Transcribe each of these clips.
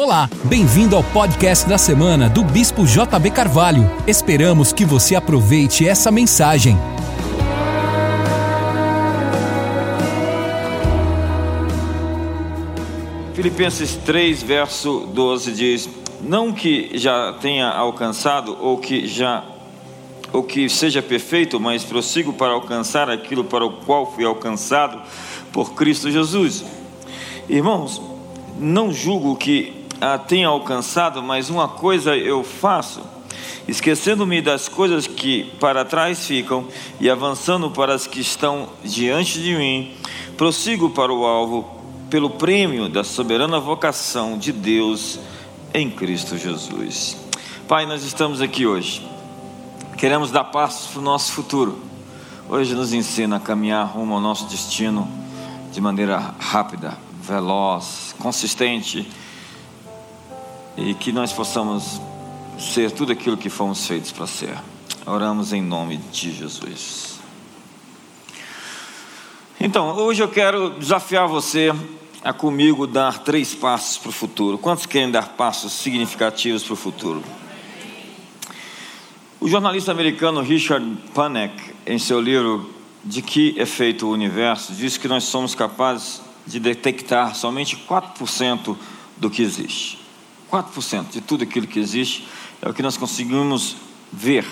Olá, bem-vindo ao podcast da semana do Bispo JB Carvalho. Esperamos que você aproveite essa mensagem. Filipenses 3, verso 12 diz: Não que já tenha alcançado ou que já ou que seja perfeito, mas prossigo para alcançar aquilo para o qual fui alcançado por Cristo Jesus. Irmãos, não julgo que a tenha alcançado, mas uma coisa eu faço, esquecendo-me das coisas que para trás ficam e avançando para as que estão diante de mim, prossigo para o alvo pelo prêmio da soberana vocação de Deus em Cristo Jesus. Pai, nós estamos aqui hoje, queremos dar passos para o nosso futuro. Hoje nos ensina a caminhar rumo ao nosso destino de maneira rápida, veloz, consistente e que nós possamos ser tudo aquilo que fomos feitos para ser. Oramos em nome de Jesus. Então, hoje eu quero desafiar você a comigo dar três passos para o futuro. Quantos querem dar passos significativos para o futuro? O jornalista americano Richard Panek, em seu livro De que é feito o universo, diz que nós somos capazes de detectar somente 4% do que existe. 4% de tudo aquilo que existe é o que nós conseguimos ver.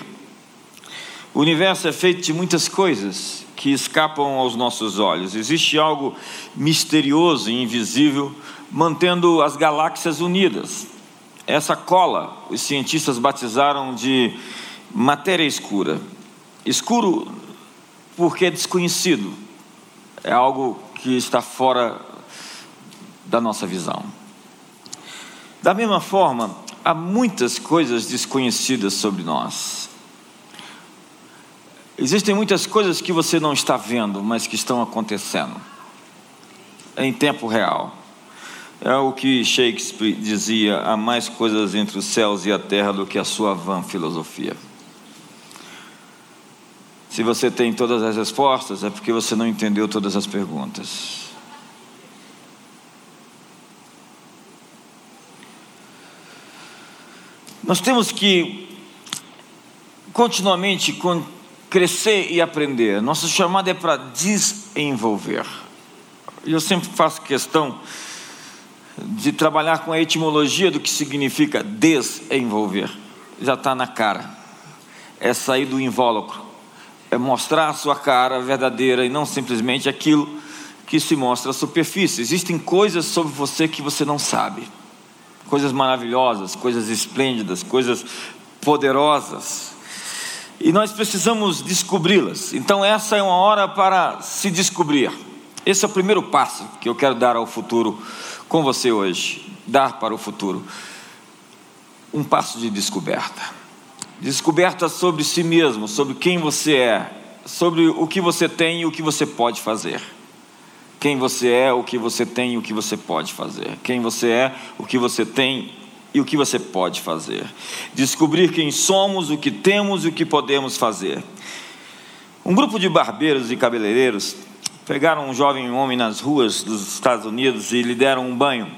O universo é feito de muitas coisas que escapam aos nossos olhos. Existe algo misterioso e invisível mantendo as galáxias unidas. Essa cola os cientistas batizaram de matéria escura. Escuro porque é desconhecido, é algo que está fora da nossa visão. Da mesma forma, há muitas coisas desconhecidas sobre nós. Existem muitas coisas que você não está vendo, mas que estão acontecendo em tempo real. É o que Shakespeare dizia: há mais coisas entre os céus e a terra do que a sua vã filosofia. Se você tem todas as respostas, é porque você não entendeu todas as perguntas. Nós temos que continuamente crescer e aprender. Nosso chamado é para desenvolver. E eu sempre faço questão de trabalhar com a etimologia do que significa desenvolver. Já está na cara. É sair do invólucro. É mostrar a sua cara verdadeira e não simplesmente aquilo que se mostra à superfície. Existem coisas sobre você que você não sabe coisas maravilhosas, coisas esplêndidas, coisas poderosas. E nós precisamos descobri-las. Então, essa é uma hora para se descobrir. Esse é o primeiro passo que eu quero dar ao futuro com você hoje. Dar para o futuro. Um passo de descoberta. Descoberta sobre si mesmo, sobre quem você é, sobre o que você tem e o que você pode fazer quem você é, o que você tem e o que você pode fazer. Quem você é, o que você tem e o que você pode fazer. Descobrir quem somos, o que temos e o que podemos fazer. Um grupo de barbeiros e cabeleireiros pegaram um jovem homem nas ruas dos Estados Unidos e lhe deram um banho.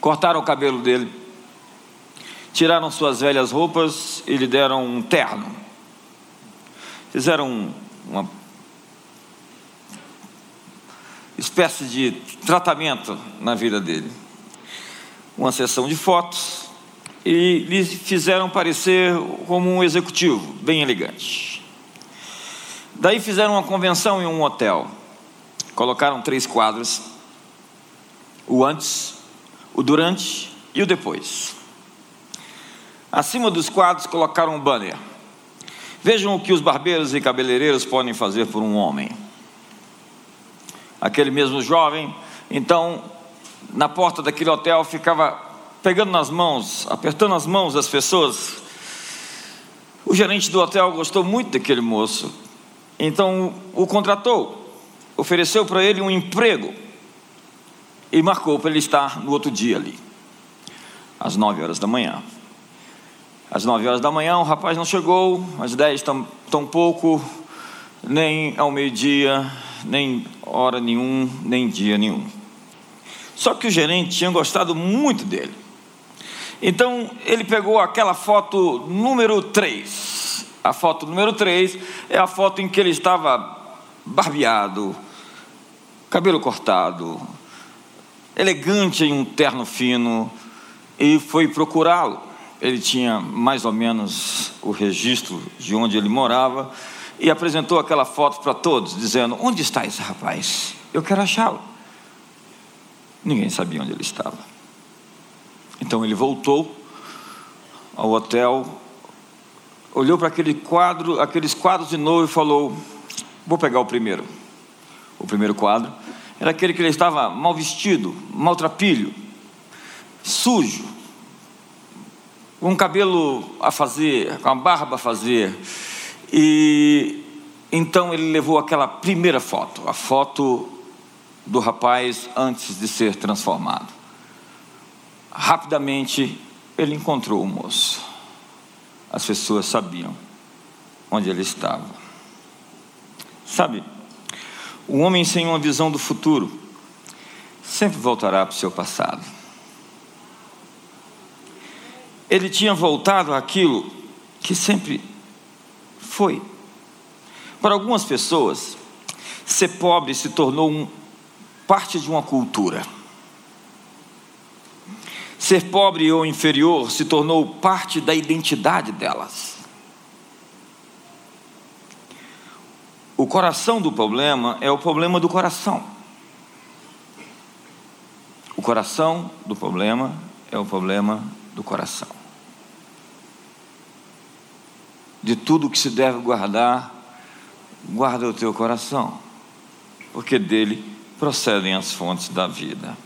Cortaram o cabelo dele, tiraram suas velhas roupas e lhe deram um terno. Fizeram uma espécie de tratamento na vida dele. Uma sessão de fotos e lhe fizeram parecer como um executivo, bem elegante. Daí fizeram uma convenção em um hotel. Colocaram três quadros: o antes, o durante e o depois. Acima dos quadros colocaram um banner. Vejam o que os barbeiros e cabeleireiros podem fazer por um homem aquele mesmo jovem. Então, na porta daquele hotel, ficava pegando nas mãos, apertando as mãos das pessoas. O gerente do hotel gostou muito daquele moço, então o contratou, ofereceu para ele um emprego e marcou para ele estar no outro dia ali, às nove horas da manhã. Às nove horas da manhã, o rapaz não chegou, às dez tão, tão pouco, nem ao meio-dia, nem hora nenhum, nem dia nenhum. Só que o gerente tinha gostado muito dele. Então ele pegou aquela foto número 3. A foto número 3 é a foto em que ele estava barbeado, cabelo cortado, elegante em um terno fino, e foi procurá-lo. Ele tinha mais ou menos o registro de onde ele morava e apresentou aquela foto para todos, dizendo: Onde está esse rapaz? Eu quero achá-lo. Ninguém sabia onde ele estava. Então ele voltou ao hotel, olhou para aquele quadro, aqueles quadros de novo e falou: Vou pegar o primeiro. O primeiro quadro era aquele que ele estava mal vestido, maltrapilho, sujo, com um cabelo a fazer, com a barba a fazer. E então ele levou aquela primeira foto, a foto do rapaz antes de ser transformado. Rapidamente ele encontrou o moço. As pessoas sabiam onde ele estava. Sabe, o homem sem uma visão do futuro sempre voltará para o seu passado ele tinha voltado àquilo que sempre foi. Para algumas pessoas, ser pobre se tornou um, parte de uma cultura. Ser pobre ou inferior se tornou parte da identidade delas. O coração do problema é o problema do coração. O coração do problema é o problema do coração de tudo que se deve guardar, guarda o teu coração, porque dele procedem as fontes da vida.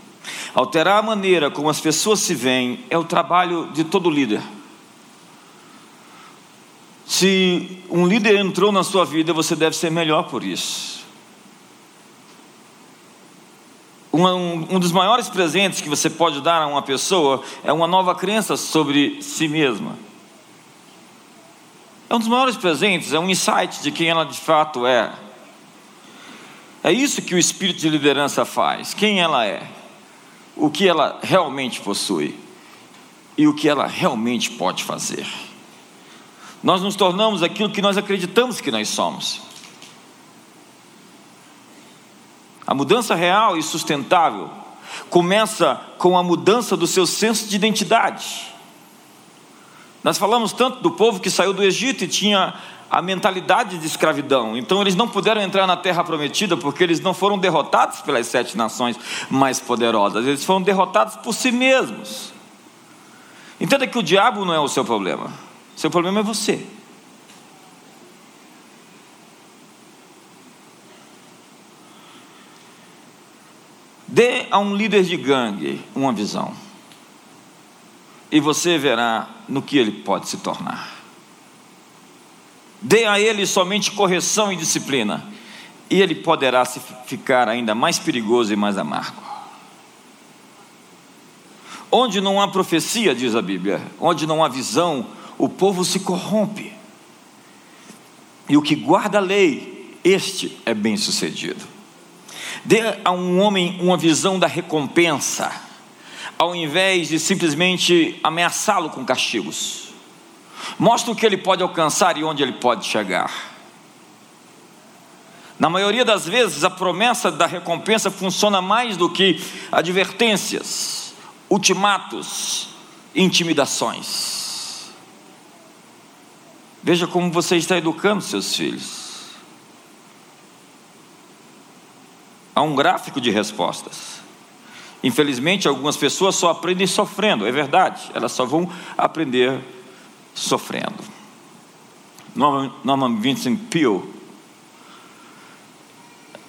Alterar a maneira como as pessoas se veem é o trabalho de todo líder. Se um líder entrou na sua vida, você deve ser melhor por isso. Um, um, um, dos maiores presentes que você pode dar a uma pessoa é uma nova crença sobre si mesma. É um dos maiores presentes, é um insight de quem ela de fato é. É isso que o espírito de liderança faz. Quem ela é, o que ela realmente possui e o que ela realmente pode fazer. Nós nos tornamos aquilo que nós acreditamos que nós somos. A mudança real e sustentável começa com a mudança do seu senso de identidade. Nós falamos tanto do povo que saiu do Egito e tinha a mentalidade de escravidão. Então eles não puderam entrar na terra prometida porque eles não foram derrotados pelas sete nações mais poderosas, eles foram derrotados por si mesmos. Entenda que o diabo não é o seu problema, o seu problema é você. Dê a um líder de gangue uma visão e você verá no que ele pode se tornar. Dê a ele somente correção e disciplina, e ele poderá se ficar ainda mais perigoso e mais amargo. Onde não há profecia, diz a Bíblia, onde não há visão, o povo se corrompe. E o que guarda a lei, este é bem sucedido. Dê a um homem uma visão da recompensa ao invés de simplesmente ameaçá-lo com castigos. Mostra o que ele pode alcançar e onde ele pode chegar. Na maioria das vezes, a promessa da recompensa funciona mais do que advertências, ultimatos, intimidações. Veja como você está educando seus filhos. Há um gráfico de respostas. Infelizmente, algumas pessoas só aprendem sofrendo, é verdade, elas só vão aprender sofrendo. Norman Vincent Peale,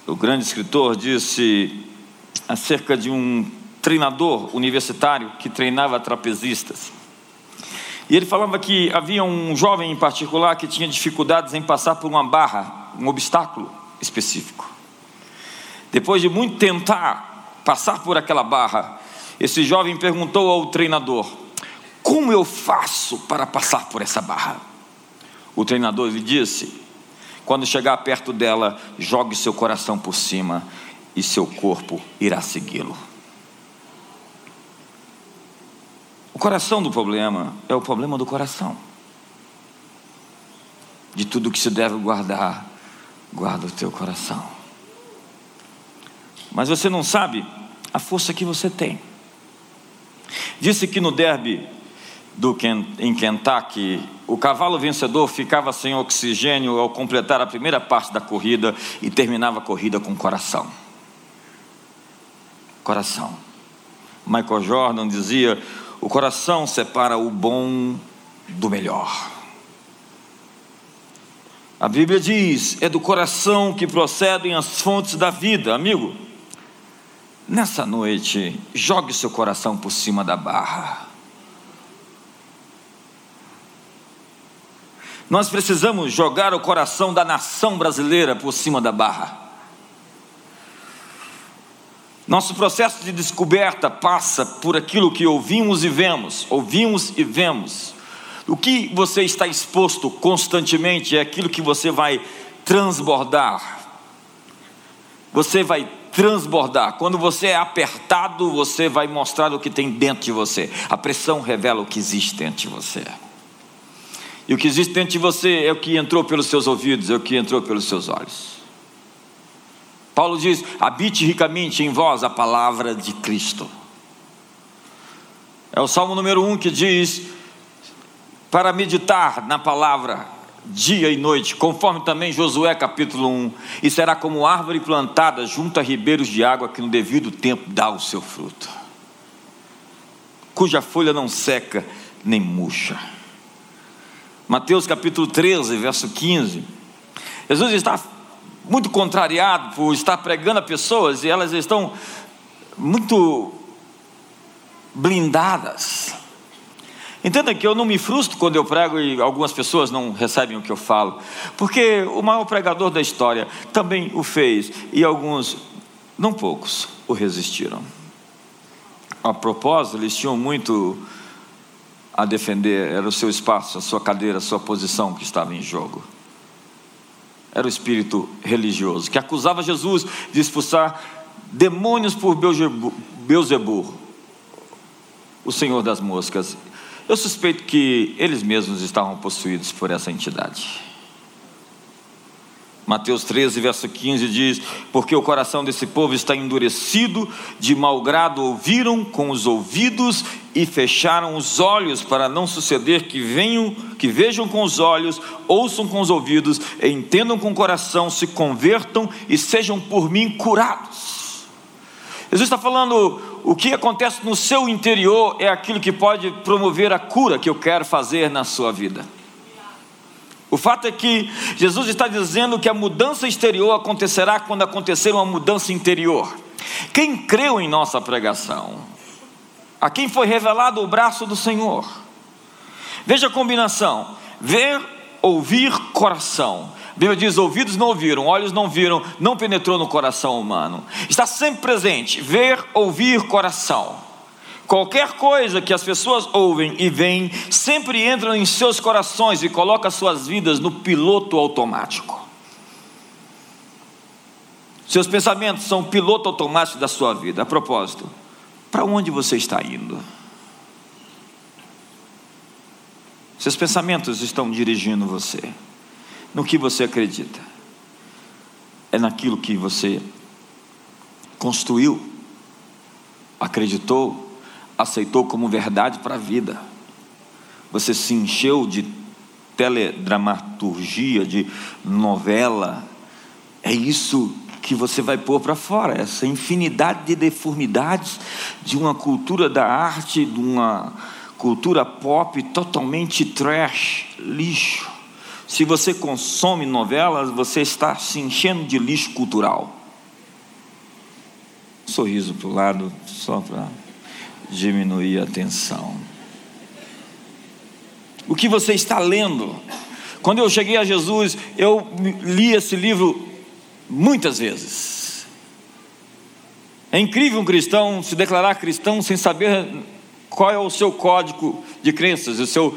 o grande escritor, disse acerca de um treinador universitário que treinava trapezistas. E ele falava que havia um jovem em particular que tinha dificuldades em passar por uma barra, um obstáculo específico. Depois de muito tentar, passar por aquela barra, esse jovem perguntou ao treinador: Como eu faço para passar por essa barra? O treinador lhe disse: Quando chegar perto dela, jogue seu coração por cima e seu corpo irá segui-lo. coração do problema é o problema do coração. De tudo que se deve guardar, guarda o teu coração. Mas você não sabe a força que você tem. Disse que no derby do, em Kentucky, o cavalo vencedor ficava sem oxigênio ao completar a primeira parte da corrida e terminava a corrida com coração. Coração. Michael Jordan dizia: o coração separa o bom do melhor. A Bíblia diz: é do coração que procedem as fontes da vida, amigo. Nessa noite, jogue seu coração por cima da barra. Nós precisamos jogar o coração da nação brasileira por cima da barra. Nosso processo de descoberta passa por aquilo que ouvimos e vemos, ouvimos e vemos. O que você está exposto constantemente é aquilo que você vai transbordar. Você vai transbordar. Quando você é apertado, você vai mostrar o que tem dentro de você. A pressão revela o que existe dentro de você. E o que existe dentro de você é o que entrou pelos seus ouvidos, é o que entrou pelos seus olhos. Paulo diz: habite ricamente em vós a palavra de Cristo. É o salmo número um que diz: para meditar na palavra dia e noite, conforme também Josué capítulo 1, e será como árvore plantada junto a ribeiros de água que no devido tempo dá o seu fruto, cuja folha não seca nem murcha. Mateus capítulo 13, verso 15. Jesus está muito contrariado por estar pregando a pessoas e elas estão muito blindadas. Entenda que eu não me frustro quando eu prego e algumas pessoas não recebem o que eu falo, porque o maior pregador da história também o fez e alguns, não poucos, o resistiram. A propósito, eles tinham muito a defender, era o seu espaço, a sua cadeira, a sua posição que estava em jogo. Era o espírito religioso que acusava Jesus de expulsar demônios por Beelzebub, o senhor das moscas. Eu suspeito que eles mesmos estavam possuídos por essa entidade. Mateus 13, verso 15 diz: Porque o coração desse povo está endurecido, de mau grado ouviram com os ouvidos e fecharam os olhos, para não suceder que venham, que vejam com os olhos, ouçam com os ouvidos, entendam com o coração, se convertam e sejam por mim curados. Jesus está falando: o que acontece no seu interior é aquilo que pode promover a cura que eu quero fazer na sua vida. O fato é que Jesus está dizendo que a mudança exterior acontecerá quando acontecer uma mudança interior. Quem creu em nossa pregação? A quem foi revelado o braço do Senhor? Veja a combinação: ver, ouvir, coração. Bíblia diz: ouvidos não ouviram, olhos não viram, não penetrou no coração humano. Está sempre presente: ver, ouvir, coração. Qualquer coisa que as pessoas ouvem e veem, sempre entra em seus corações e coloca suas vidas no piloto automático. Seus pensamentos são o piloto automático da sua vida. A propósito, para onde você está indo? Seus pensamentos estão dirigindo você no que você acredita, é naquilo que você construiu, acreditou, aceitou como verdade para a vida. Você se encheu de teledramaturgia, de novela. É isso que você vai pôr para fora, essa infinidade de deformidades de uma cultura da arte, de uma cultura pop totalmente trash, lixo. Se você consome novelas, você está se enchendo de lixo cultural. Sorriso para o lado, só para diminuir a tensão. O que você está lendo? Quando eu cheguei a Jesus, eu li esse livro muitas vezes. É incrível um cristão se declarar cristão sem saber qual é o seu código de crenças, o seu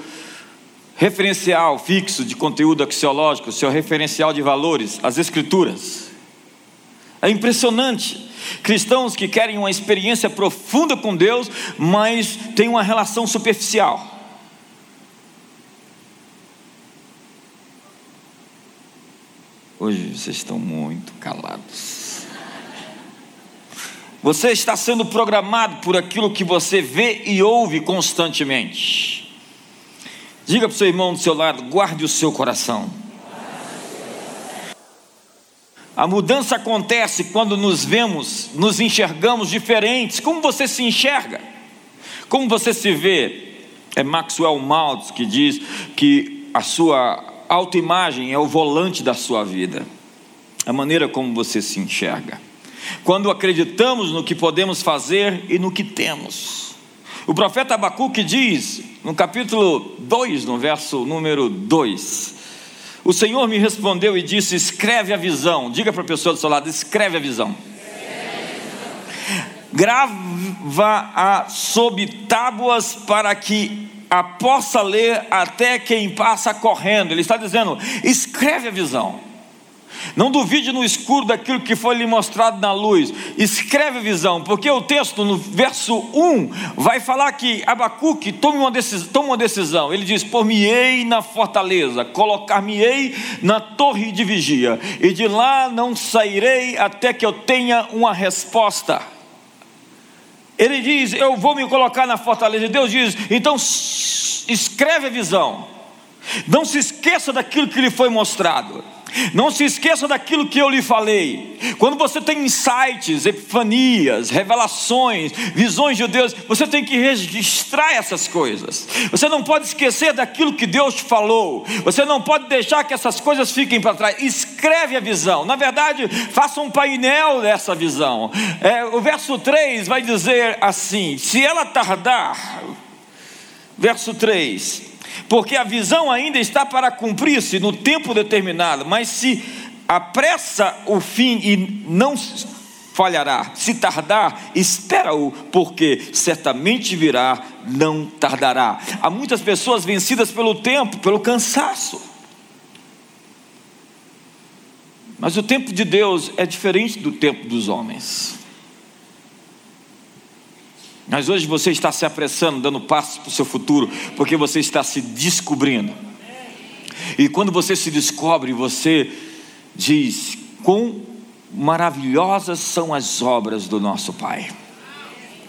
referencial fixo de conteúdo axiológico, seu referencial de valores, as escrituras. É impressionante. Cristãos que querem uma experiência profunda com Deus, mas têm uma relação superficial. Hoje vocês estão muito calados. Você está sendo programado por aquilo que você vê e ouve constantemente. Diga para o seu irmão do seu lado: guarde o seu coração. A mudança acontece quando nos vemos, nos enxergamos diferentes. Como você se enxerga? Como você se vê? É Maxwell Maltz que diz que a sua autoimagem é o volante da sua vida. A maneira como você se enxerga. Quando acreditamos no que podemos fazer e no que temos. O profeta Abacuque diz, no capítulo 2, no verso número 2, o Senhor me respondeu e disse: Escreve a visão. Diga para a pessoa do seu lado: Escreve a visão. Grava-a sob tábuas para que a possa ler até quem passa correndo. Ele está dizendo: escreve a visão. Não duvide no escuro daquilo que foi lhe mostrado na luz. Escreve a visão, porque o texto no verso 1 vai falar que Abacuque toma uma decisão. Toma uma decisão. Ele diz: Por-me-ei na fortaleza, colocar-me-ei na torre de vigia, e de lá não sairei até que eu tenha uma resposta. Ele diz: Eu vou me colocar na fortaleza. Deus diz: Então escreve a visão. Não se esqueça daquilo que lhe foi mostrado. Não se esqueça daquilo que eu lhe falei. Quando você tem insights, epifanias, revelações, visões de Deus, você tem que registrar essas coisas. Você não pode esquecer daquilo que Deus te falou. Você não pode deixar que essas coisas fiquem para trás. Escreve a visão. Na verdade, faça um painel dessa visão. É, o verso 3 vai dizer assim: se ela tardar, verso 3 porque a visão ainda está para cumprir-se no tempo determinado, mas se apressa o fim e não falhará, se tardar, espera-o, porque certamente virá, não tardará. Há muitas pessoas vencidas pelo tempo, pelo cansaço. Mas o tempo de Deus é diferente do tempo dos homens. Mas hoje você está se apressando, dando passos para o seu futuro, porque você está se descobrindo. E quando você se descobre, você diz: quão maravilhosas são as obras do nosso Pai.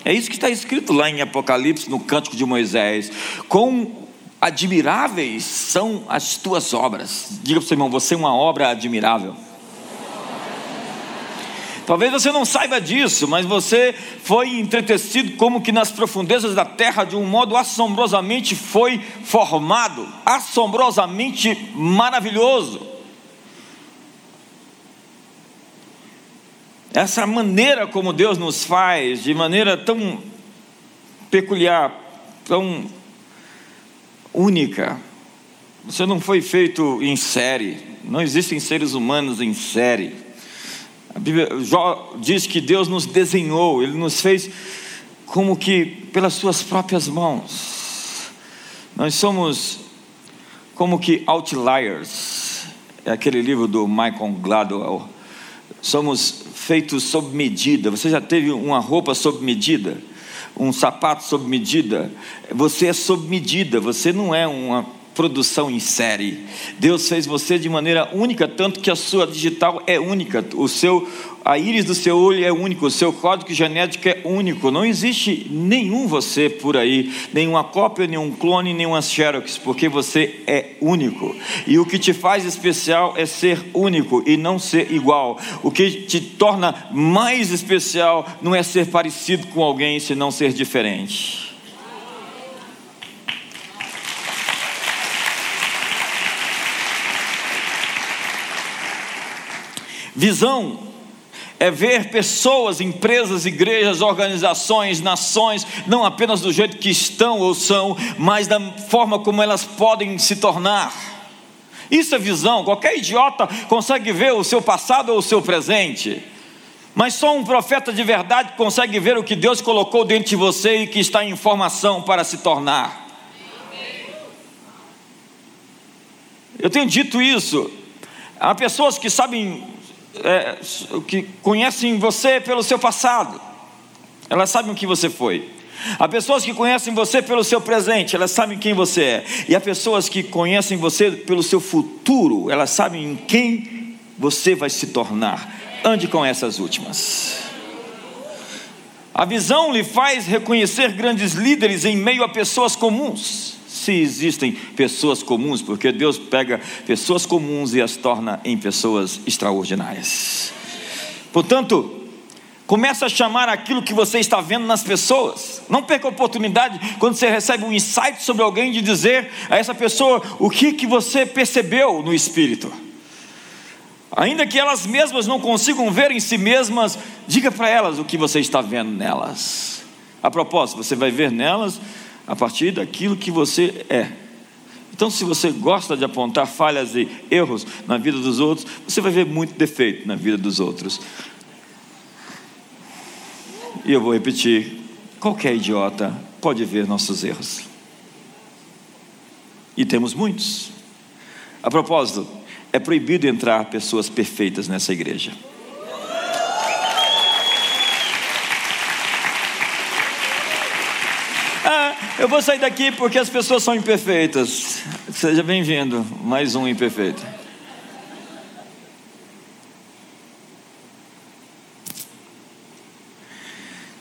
É isso que está escrito lá em Apocalipse, no Cântico de Moisés. Quão admiráveis são as tuas obras. Diga para o seu irmão: você é uma obra admirável. Talvez você não saiba disso, mas você foi entretecido como que nas profundezas da terra de um modo assombrosamente foi formado, assombrosamente maravilhoso. Essa maneira como Deus nos faz, de maneira tão peculiar, tão única. Você não foi feito em série, não existem seres humanos em série. A Bíblia Jó diz que Deus nos desenhou, Ele nos fez como que pelas suas próprias mãos. Nós somos como que outliers. É aquele livro do Michael Gladwell. Somos feitos sob medida. Você já teve uma roupa sob medida? Um sapato sob medida? Você é sob medida. Você não é uma produção em série. Deus fez você de maneira única, tanto que a sua digital é única, o seu a íris do seu olho é único, o seu código genético é único. Não existe nenhum você por aí, nenhuma cópia, nenhum clone, nenhuma xerox, porque você é único. E o que te faz especial é ser único e não ser igual. O que te torna mais especial não é ser parecido com alguém, senão ser diferente. Visão é ver pessoas, empresas, igrejas, organizações, nações, não apenas do jeito que estão ou são, mas da forma como elas podem se tornar. Isso é visão. Qualquer idiota consegue ver o seu passado ou o seu presente. Mas só um profeta de verdade consegue ver o que Deus colocou dentro de você e que está em formação para se tornar. Eu tenho dito isso. Há pessoas que sabem é, que conhecem você pelo seu passado, elas sabem o que você foi. Há pessoas que conhecem você pelo seu presente, elas sabem quem você é. E há pessoas que conhecem você pelo seu futuro, elas sabem em quem você vai se tornar. Ande com essas últimas. A visão lhe faz reconhecer grandes líderes em meio a pessoas comuns. Se existem pessoas comuns, porque Deus pega pessoas comuns e as torna em pessoas extraordinárias. Portanto, Comece a chamar aquilo que você está vendo nas pessoas. Não perca a oportunidade quando você recebe um insight sobre alguém de dizer a essa pessoa o que, que você percebeu no espírito. Ainda que elas mesmas não consigam ver em si mesmas, diga para elas o que você está vendo nelas. A propósito, você vai ver nelas a partir daquilo que você é. Então, se você gosta de apontar falhas e erros na vida dos outros, você vai ver muito defeito na vida dos outros. E eu vou repetir: qualquer idiota pode ver nossos erros. E temos muitos. A propósito, é proibido entrar pessoas perfeitas nessa igreja. Eu vou sair daqui porque as pessoas são imperfeitas. Seja bem-vindo, mais um imperfeito.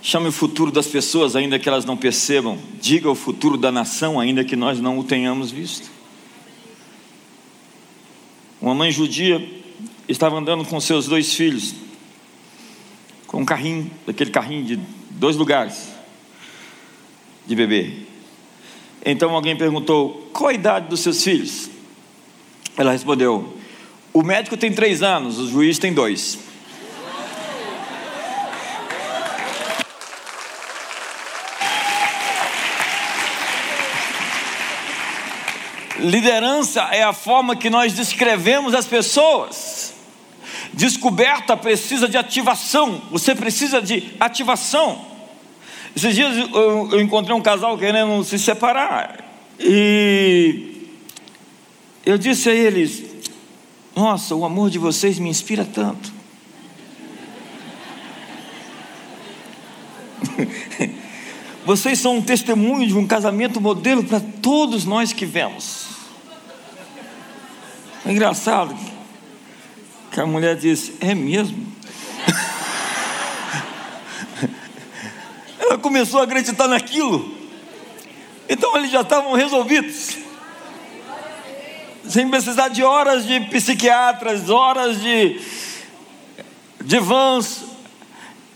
Chame o futuro das pessoas, ainda que elas não percebam. Diga o futuro da nação, ainda que nós não o tenhamos visto. Uma mãe judia estava andando com seus dois filhos, com um carrinho, daquele carrinho de dois lugares de bebê. Então alguém perguntou: qual a idade dos seus filhos? Ela respondeu: o médico tem três anos, o juiz tem dois. Liderança é a forma que nós descrevemos as pessoas. Descoberta precisa de ativação. Você precisa de ativação. Esses dias eu, eu encontrei um casal querendo se separar. E eu disse a eles: Nossa, o amor de vocês me inspira tanto. Vocês são um testemunho de um casamento modelo para todos nós que vemos. É engraçado que a mulher disse: É mesmo? Começou a acreditar naquilo. Então eles já estavam resolvidos. Sem precisar de horas de psiquiatras, horas de, de vans.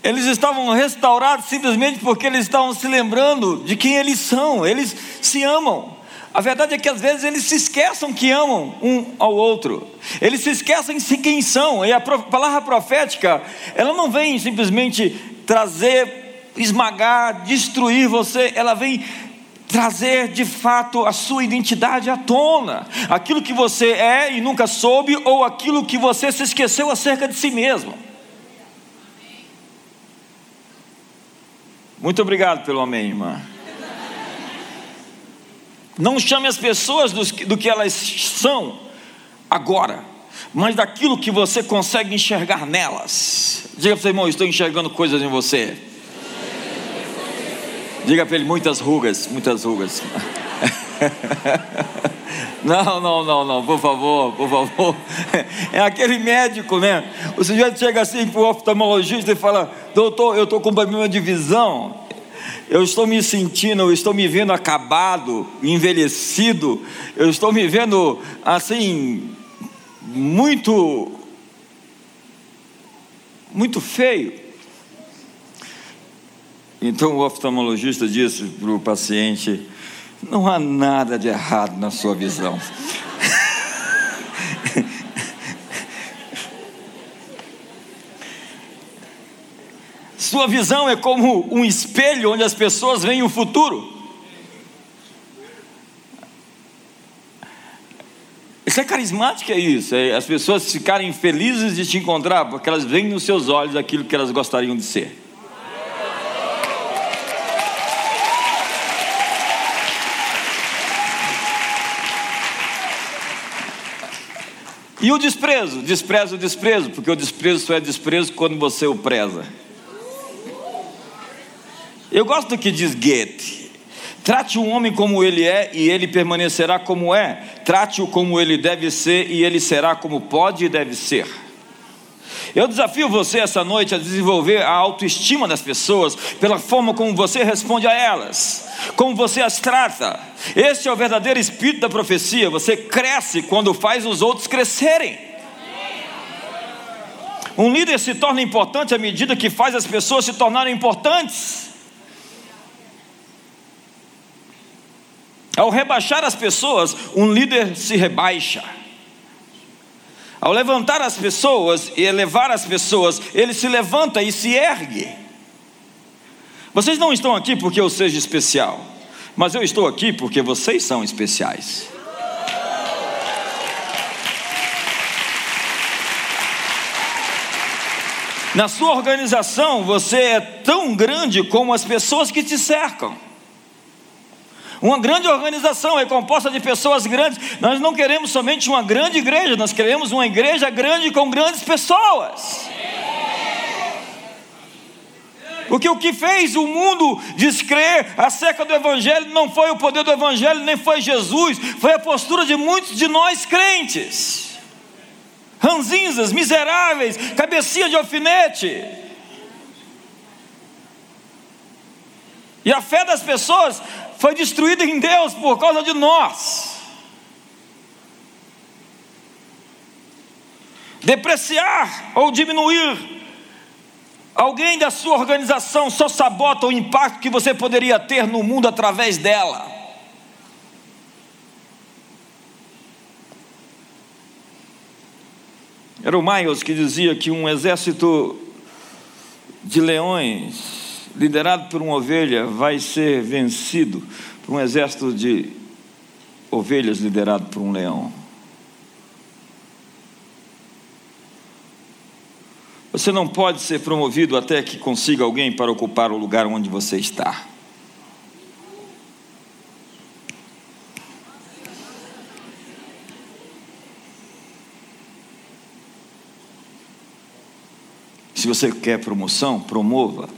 Eles estavam restaurados simplesmente porque eles estavam se lembrando de quem eles são. Eles se amam. A verdade é que às vezes eles se esquecem que amam um ao outro. Eles se esquecem de quem são. E a palavra profética, ela não vem simplesmente trazer, esmagar, destruir você. Ela vem trazer de fato a sua identidade à tona. Aquilo que você é e nunca soube, ou aquilo que você se esqueceu acerca de si mesmo. Muito obrigado pelo amém, irmã. Não chame as pessoas do que elas são agora, mas daquilo que você consegue enxergar nelas. Diga para o seu irmão: estou enxergando coisas em você. Diga para ele: muitas rugas, muitas rugas. Não, não, não, não, por favor, por favor. É aquele médico, né? O sujeito chega assim para o oftalmologista e fala: Doutor, eu estou com problema de visão eu estou me sentindo, eu estou me vendo acabado, envelhecido, eu estou me vendo assim, muito, muito feio. Então o oftalmologista disse para o paciente: não há nada de errado na sua visão. Sua visão é como um espelho onde as pessoas veem o futuro. Isso é carismático, é isso. É as pessoas ficarem felizes de te encontrar, porque elas veem nos seus olhos aquilo que elas gostariam de ser. E o desprezo? Desprezo, desprezo, porque o desprezo só é desprezo quando você o preza. Eu gosto do que diz Goethe. Trate um homem como ele é e ele permanecerá como é. Trate-o como ele deve ser e ele será como pode e deve ser. Eu desafio você essa noite a desenvolver a autoestima das pessoas pela forma como você responde a elas, como você as trata. Este é o verdadeiro espírito da profecia. Você cresce quando faz os outros crescerem. Um líder se torna importante à medida que faz as pessoas se tornarem importantes. Ao rebaixar as pessoas, um líder se rebaixa. Ao levantar as pessoas e elevar as pessoas, ele se levanta e se ergue. Vocês não estão aqui porque eu seja especial, mas eu estou aqui porque vocês são especiais. Na sua organização, você é tão grande como as pessoas que te cercam. Uma grande organização é composta de pessoas grandes. Nós não queremos somente uma grande igreja, nós queremos uma igreja grande com grandes pessoas. Porque o que fez o mundo descrer acerca do Evangelho não foi o poder do Evangelho, nem foi Jesus, foi a postura de muitos de nós crentes. Ranzinzas, miseráveis, cabecinha de alfinete. E a fé das pessoas foi destruída em Deus por causa de nós. Depreciar ou diminuir alguém da sua organização só sabota o impacto que você poderia ter no mundo através dela. Era o Miles que dizia que um exército de leões liderado por uma ovelha, vai ser vencido por um exército de ovelhas liderado por um leão. Você não pode ser promovido até que consiga alguém para ocupar o lugar onde você está. Se você quer promoção, promova.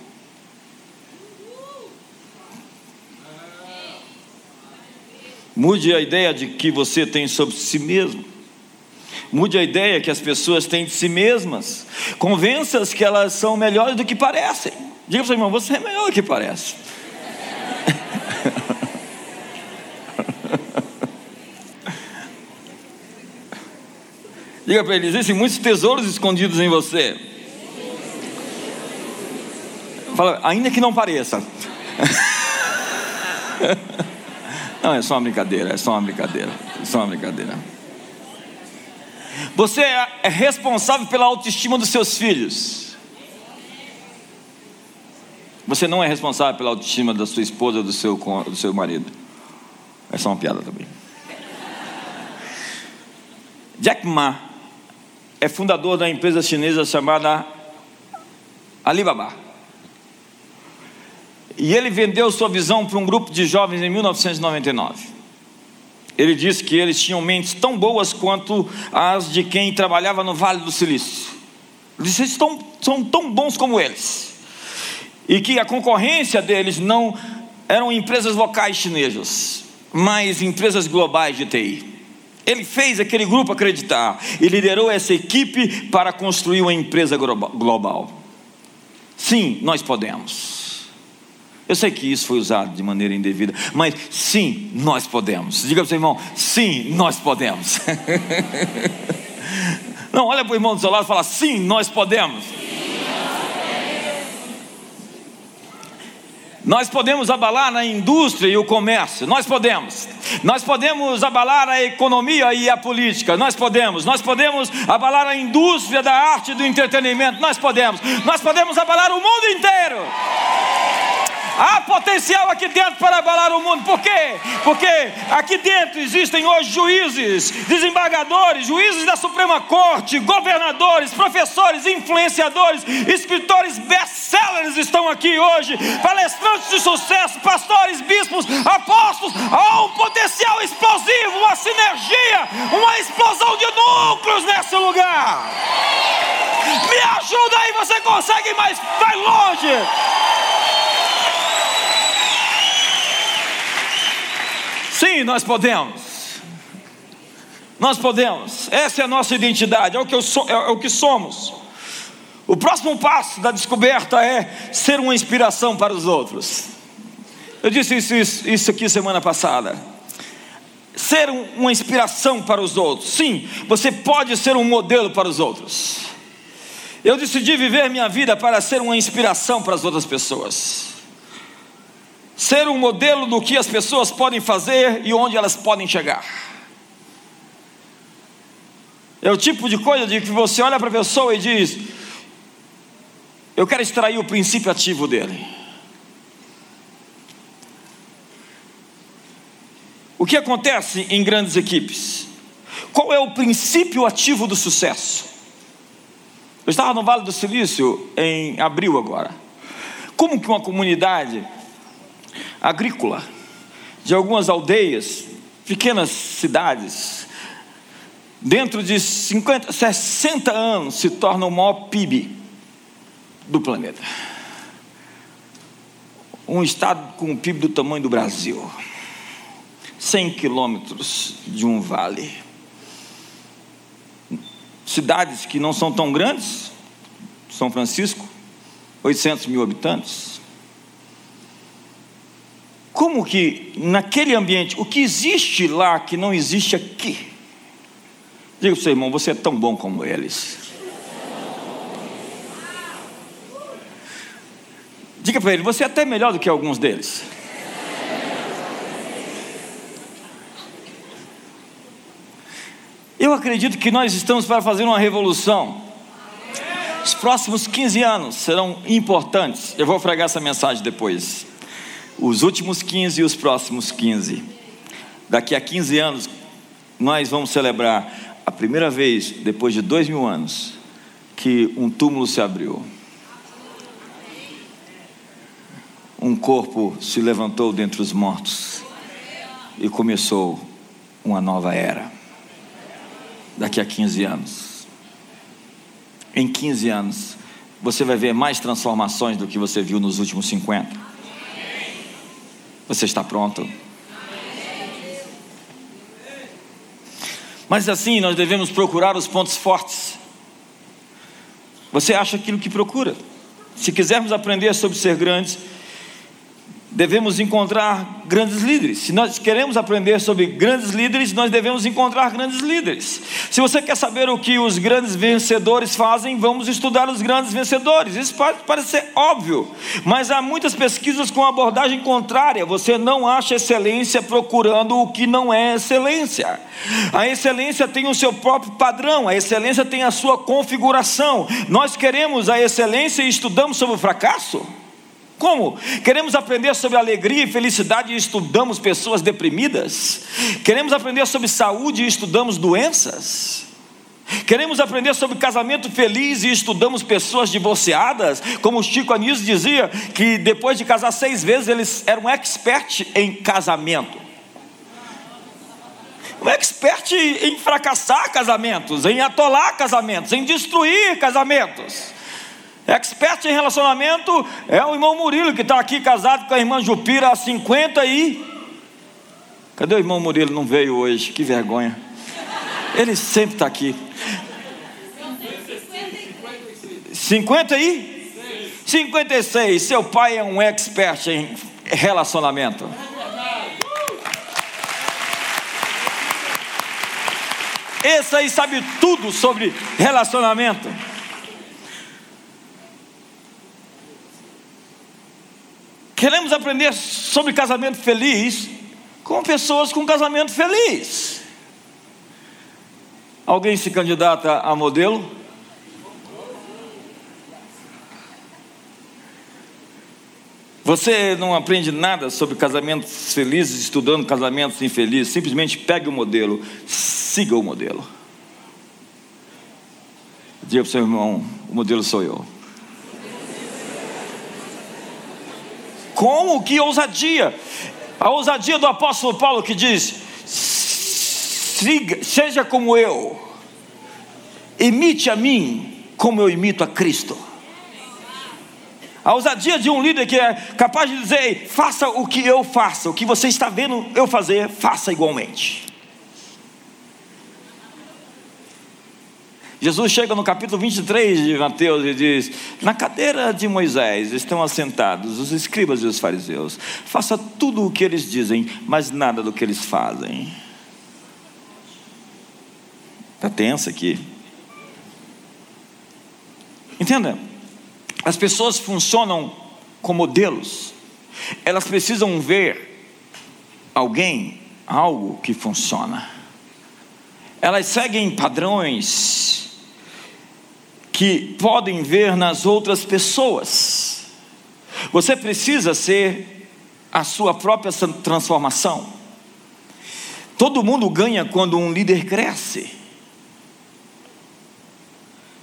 Mude a ideia de que você tem sobre si mesmo. Mude a ideia que as pessoas têm de si mesmas. Convença-as que elas são melhores do que parecem. Diga para o seu irmão: você é melhor do que parece. Diga para ele: existem muitos tesouros escondidos em você. Fala, ainda que não pareça. Não, é só uma brincadeira, é só uma brincadeira, é só uma brincadeira. Você é responsável pela autoestima dos seus filhos. Você não é responsável pela autoestima da sua esposa, do seu, do seu marido. É só uma piada também. Jack Ma é fundador da empresa chinesa chamada Alibaba. E ele vendeu sua visão para um grupo de jovens em 1999. Ele disse que eles tinham mentes tão boas quanto as de quem trabalhava no Vale do Silício. Ele disse: eles são tão bons como eles. E que a concorrência deles não eram empresas locais chinesas, mas empresas globais de TI. Ele fez aquele grupo acreditar e liderou essa equipe para construir uma empresa global. Sim, nós podemos. Eu sei que isso foi usado de maneira indevida, mas sim, nós podemos. Diga para o seu irmão: sim, nós podemos. Não, olha para o irmão do seu lado e fala: sim, nós podemos. Nós podemos abalar na indústria e o comércio, nós podemos. Nós podemos abalar a economia e a política, nós podemos. Nós podemos abalar a indústria da arte e do entretenimento, nós podemos. Nós podemos abalar o mundo inteiro. Há potencial aqui dentro para abalar o mundo. Por quê? Porque aqui dentro existem hoje juízes, desembargadores, juízes da Suprema Corte, governadores, professores, influenciadores, escritores best-sellers estão aqui hoje, palestrantes de sucesso, pastores, bispos, apóstolos. Há um potencial explosivo, uma sinergia, uma explosão de núcleos nesse lugar. Me ajuda aí, você consegue, mas vai longe. Sim, nós podemos. Nós podemos. Essa é a nossa identidade, é o que, so, é o que somos. O próximo passo da descoberta é ser uma inspiração para os outros. Eu disse isso, isso, isso aqui semana passada. Ser um, uma inspiração para os outros. Sim, você pode ser um modelo para os outros. Eu decidi viver minha vida para ser uma inspiração para as outras pessoas ser um modelo do que as pessoas podem fazer e onde elas podem chegar. É o tipo de coisa de que você olha para a pessoa e diz: Eu quero extrair o princípio ativo dele. O que acontece em grandes equipes? Qual é o princípio ativo do sucesso? Eu estava no Vale do Silício em abril agora. Como que uma comunidade agrícola de algumas aldeias, pequenas cidades, dentro de 50, 60 anos se torna o maior PIB do planeta. Um estado com o PIB do tamanho do Brasil. 100 quilômetros de um vale. Cidades que não são tão grandes, São Francisco, 800 mil habitantes. Como que naquele ambiente, o que existe lá que não existe aqui? Diga para o seu irmão, você é tão bom como eles. Diga para ele, você é até melhor do que alguns deles. Eu acredito que nós estamos para fazer uma revolução. Os próximos 15 anos serão importantes. Eu vou fregar essa mensagem depois os últimos 15 e os próximos 15. Daqui a 15 anos, nós vamos celebrar a primeira vez, depois de dois mil anos, que um túmulo se abriu. Um corpo se levantou dentre os mortos e começou uma nova era. Daqui a 15 anos. Em 15 anos, você vai ver mais transformações do que você viu nos últimos 50. Você está pronto? Mas assim, nós devemos procurar os pontos fortes. Você acha aquilo que procura. Se quisermos aprender sobre ser grandes, devemos encontrar grandes líderes. Se nós queremos aprender sobre grandes líderes, nós devemos encontrar grandes líderes. Se você quer saber o que os grandes vencedores fazem, vamos estudar os grandes vencedores. Isso pode parecer óbvio, mas há muitas pesquisas com abordagem contrária. Você não acha excelência procurando o que não é excelência. A excelência tem o seu próprio padrão, a excelência tem a sua configuração. Nós queremos a excelência e estudamos sobre o fracasso. Como? Queremos aprender sobre alegria e felicidade e estudamos pessoas deprimidas? Queremos aprender sobre saúde e estudamos doenças? Queremos aprender sobre casamento feliz e estudamos pessoas divorciadas? Como Chico Anísio dizia, que depois de casar seis vezes, eles eram expert em casamento. Um expert em fracassar casamentos, em atolar casamentos, em destruir casamentos. Expert em relacionamento é o irmão Murilo, que está aqui casado com a irmã Jupira há 50 e. Cadê o irmão Murilo? Não veio hoje, que vergonha. Ele sempre está aqui. 50 e? 56. Seu pai é um expert em relacionamento. Esse aí sabe tudo sobre relacionamento. Queremos aprender sobre casamento feliz com pessoas com casamento feliz. Alguém se candidata a modelo? Você não aprende nada sobre casamentos felizes estudando casamentos infelizes. Simplesmente pegue o modelo, siga o modelo. Diga para o seu irmão: o modelo sou eu. Como que ousadia? A ousadia do apóstolo Paulo que diz: seja como eu, imite a mim como eu imito a Cristo. A ousadia de um líder que é capaz de dizer: faça o que eu faço, o que você está vendo eu fazer, faça igualmente. Jesus chega no capítulo 23 de Mateus e diz: Na cadeira de Moisés estão assentados os escribas e os fariseus. Faça tudo o que eles dizem, mas nada do que eles fazem. Está tenso aqui. Entenda? As pessoas funcionam com modelos. Elas precisam ver alguém, algo que funciona. Elas seguem padrões que podem ver nas outras pessoas. Você precisa ser a sua própria transformação. Todo mundo ganha quando um líder cresce.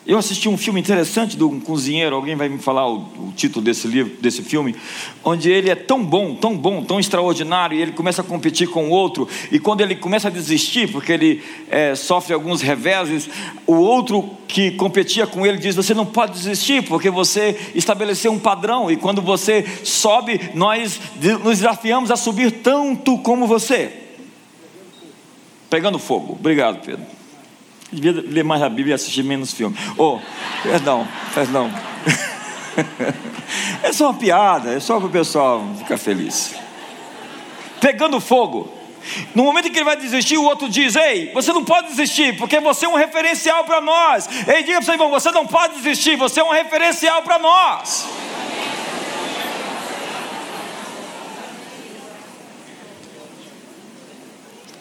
Eu assisti um filme interessante de um cozinheiro, alguém vai me falar o, o, título desse livro, desse filme, onde ele é tão bom, tão bom, tão extraordinário, e ele começa a competir com o outro, e quando ele começa a desistir, porque ele é, sofre alguns reveses, o outro que competia com ele diz: Você não pode desistir, porque você estabeleceu um padrão, e quando você sobe, nós nos desafiamos a subir tanto como você. Pegando fogo. Obrigado, Pedro. Devia ler mais a Bíblia e assistir menos filme. Oh, perdão, perdão. É só uma piada, é só para o pessoal ficar feliz. Pegando fogo. No momento em que ele vai desistir, o outro diz: Ei, você não pode desistir, porque você é um referencial para nós. Ei, diga para seu irmão: Você não pode desistir, você é um referencial para nós.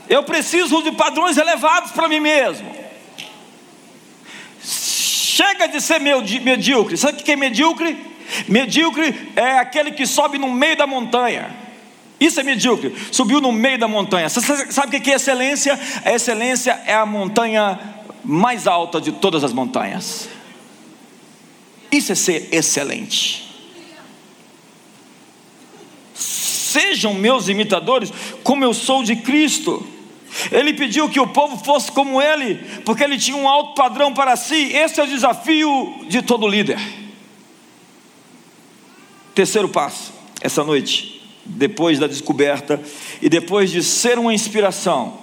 Eu preciso de padrões elevados para mim mesmo. Chega de ser medíocre. Sabe o que é medíocre? Medíocre é aquele que sobe no meio da montanha. Isso é medíocre. Subiu no meio da montanha. Você sabe o que é excelência? A excelência é a montanha mais alta de todas as montanhas. Isso é ser excelente. Sejam meus imitadores, como eu sou de Cristo. Ele pediu que o povo fosse como ele, porque ele tinha um alto padrão para si. Esse é o desafio de todo líder. Terceiro passo, essa noite, depois da descoberta e depois de ser uma inspiração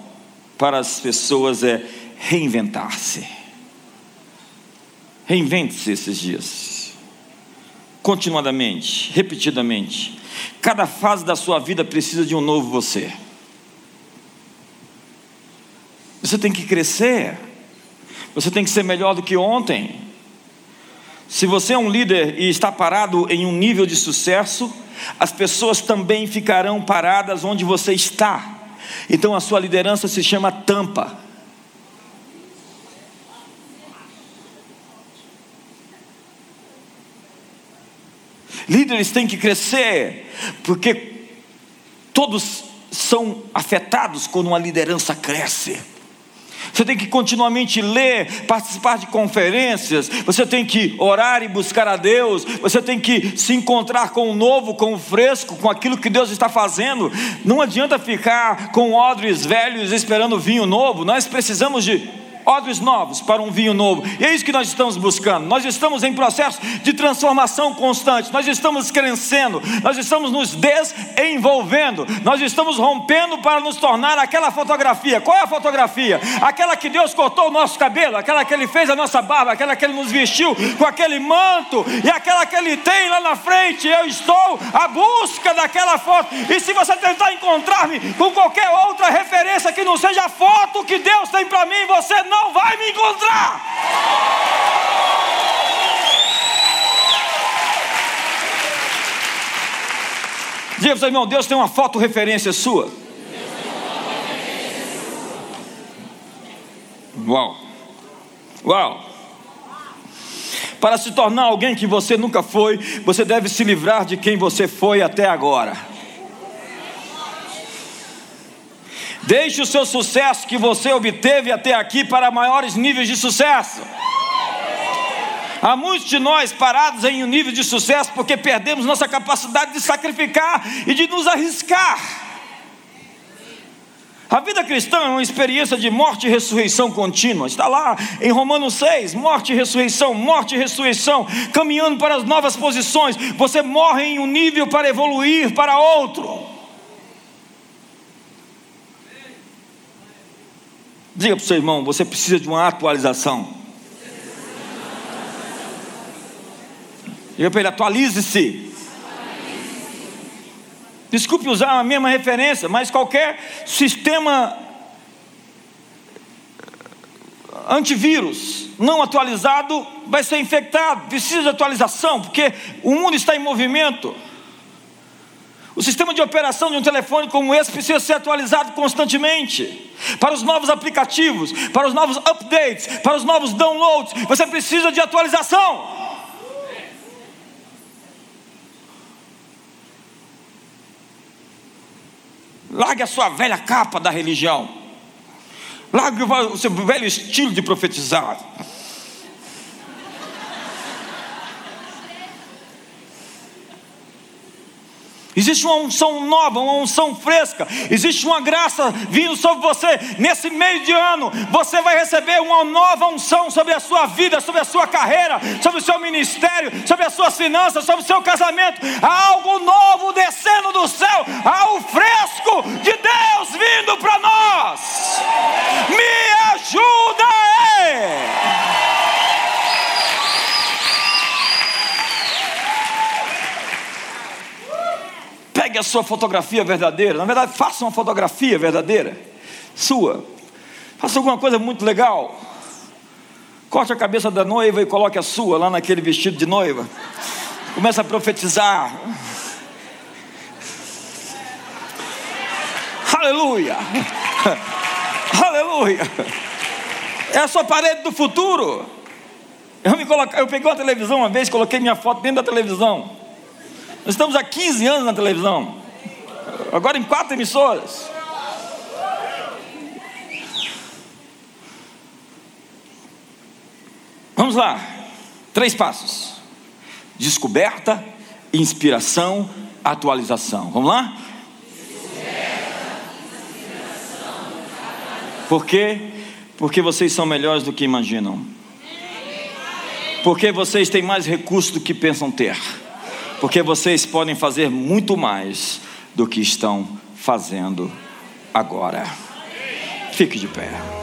para as pessoas, é reinventar-se. Reinvente-se esses dias, continuadamente, repetidamente. Cada fase da sua vida precisa de um novo você. Você tem que crescer. Você tem que ser melhor do que ontem. Se você é um líder e está parado em um nível de sucesso, as pessoas também ficarão paradas onde você está. Então a sua liderança se chama tampa. Líderes têm que crescer, porque todos são afetados quando uma liderança cresce. Você tem que continuamente ler, participar de conferências, você tem que orar e buscar a Deus, você tem que se encontrar com o novo, com o fresco, com aquilo que Deus está fazendo. Não adianta ficar com odres velhos esperando vinho novo, nós precisamos de odres novos para um vinho novo. E é isso que nós estamos buscando. Nós estamos em processo de transformação constante. Nós estamos crescendo, nós estamos nos desenvolvendo. Nós estamos rompendo para nos tornar aquela fotografia. Qual é a fotografia? Aquela que Deus cortou o nosso cabelo, aquela que ele fez a nossa barba, aquela que ele nos vestiu com aquele manto e aquela que ele tem lá na frente. Eu estou à busca daquela foto. E se você tentar encontrar-me com qualquer outra referência que não seja a foto que Deus tem para mim, você não vai me encontrar. Diga para o seu irmão, Deus tem uma foto referência sua. Uau! Uau! Para se tornar alguém que você nunca foi, você deve se livrar de quem você foi até agora. Deixe o seu sucesso que você obteve até aqui para maiores níveis de sucesso. Há muitos de nós parados em um nível de sucesso porque perdemos nossa capacidade de sacrificar e de nos arriscar. A vida cristã é uma experiência de morte e ressurreição contínua. Está lá em Romanos 6, morte e ressurreição, morte e ressurreição, caminhando para as novas posições. Você morre em um nível para evoluir para outro. Diga para o seu irmão, você precisa de uma atualização. Diga para ele, atualize-se. Desculpe usar a mesma referência, mas qualquer sistema antivírus não atualizado vai ser infectado. Precisa de atualização, porque o mundo está em movimento. O sistema de operação de um telefone como esse precisa ser atualizado constantemente. Para os novos aplicativos, para os novos updates, para os novos downloads, você precisa de atualização. Largue a sua velha capa da religião. Largue o seu velho estilo de profetizar. Existe uma unção nova, uma unção fresca, existe uma graça vindo sobre você. Nesse meio de ano, você vai receber uma nova unção sobre a sua vida, sobre a sua carreira, sobre o seu ministério, sobre as suas finanças, sobre o seu casamento. Há algo novo descendo do céu, há o fresco de Deus vindo para nós. Me ajuda aí! Pegue a sua fotografia verdadeira. Na verdade, faça uma fotografia verdadeira, sua. Faça alguma coisa muito legal. Corte a cabeça da noiva e coloque a sua lá naquele vestido de noiva. Começa a profetizar. Aleluia! Aleluia! É a sua parede do futuro. Eu, me coloquei, eu peguei uma televisão uma vez, coloquei minha foto dentro da televisão. Nós estamos há 15 anos na televisão, agora em quatro emissoras. Vamos lá, três passos: descoberta, inspiração, atualização. Vamos lá? Por quê? Porque vocês são melhores do que imaginam. Porque vocês têm mais recursos do que pensam ter porque vocês podem fazer muito mais do que estão fazendo agora. Fique de pé.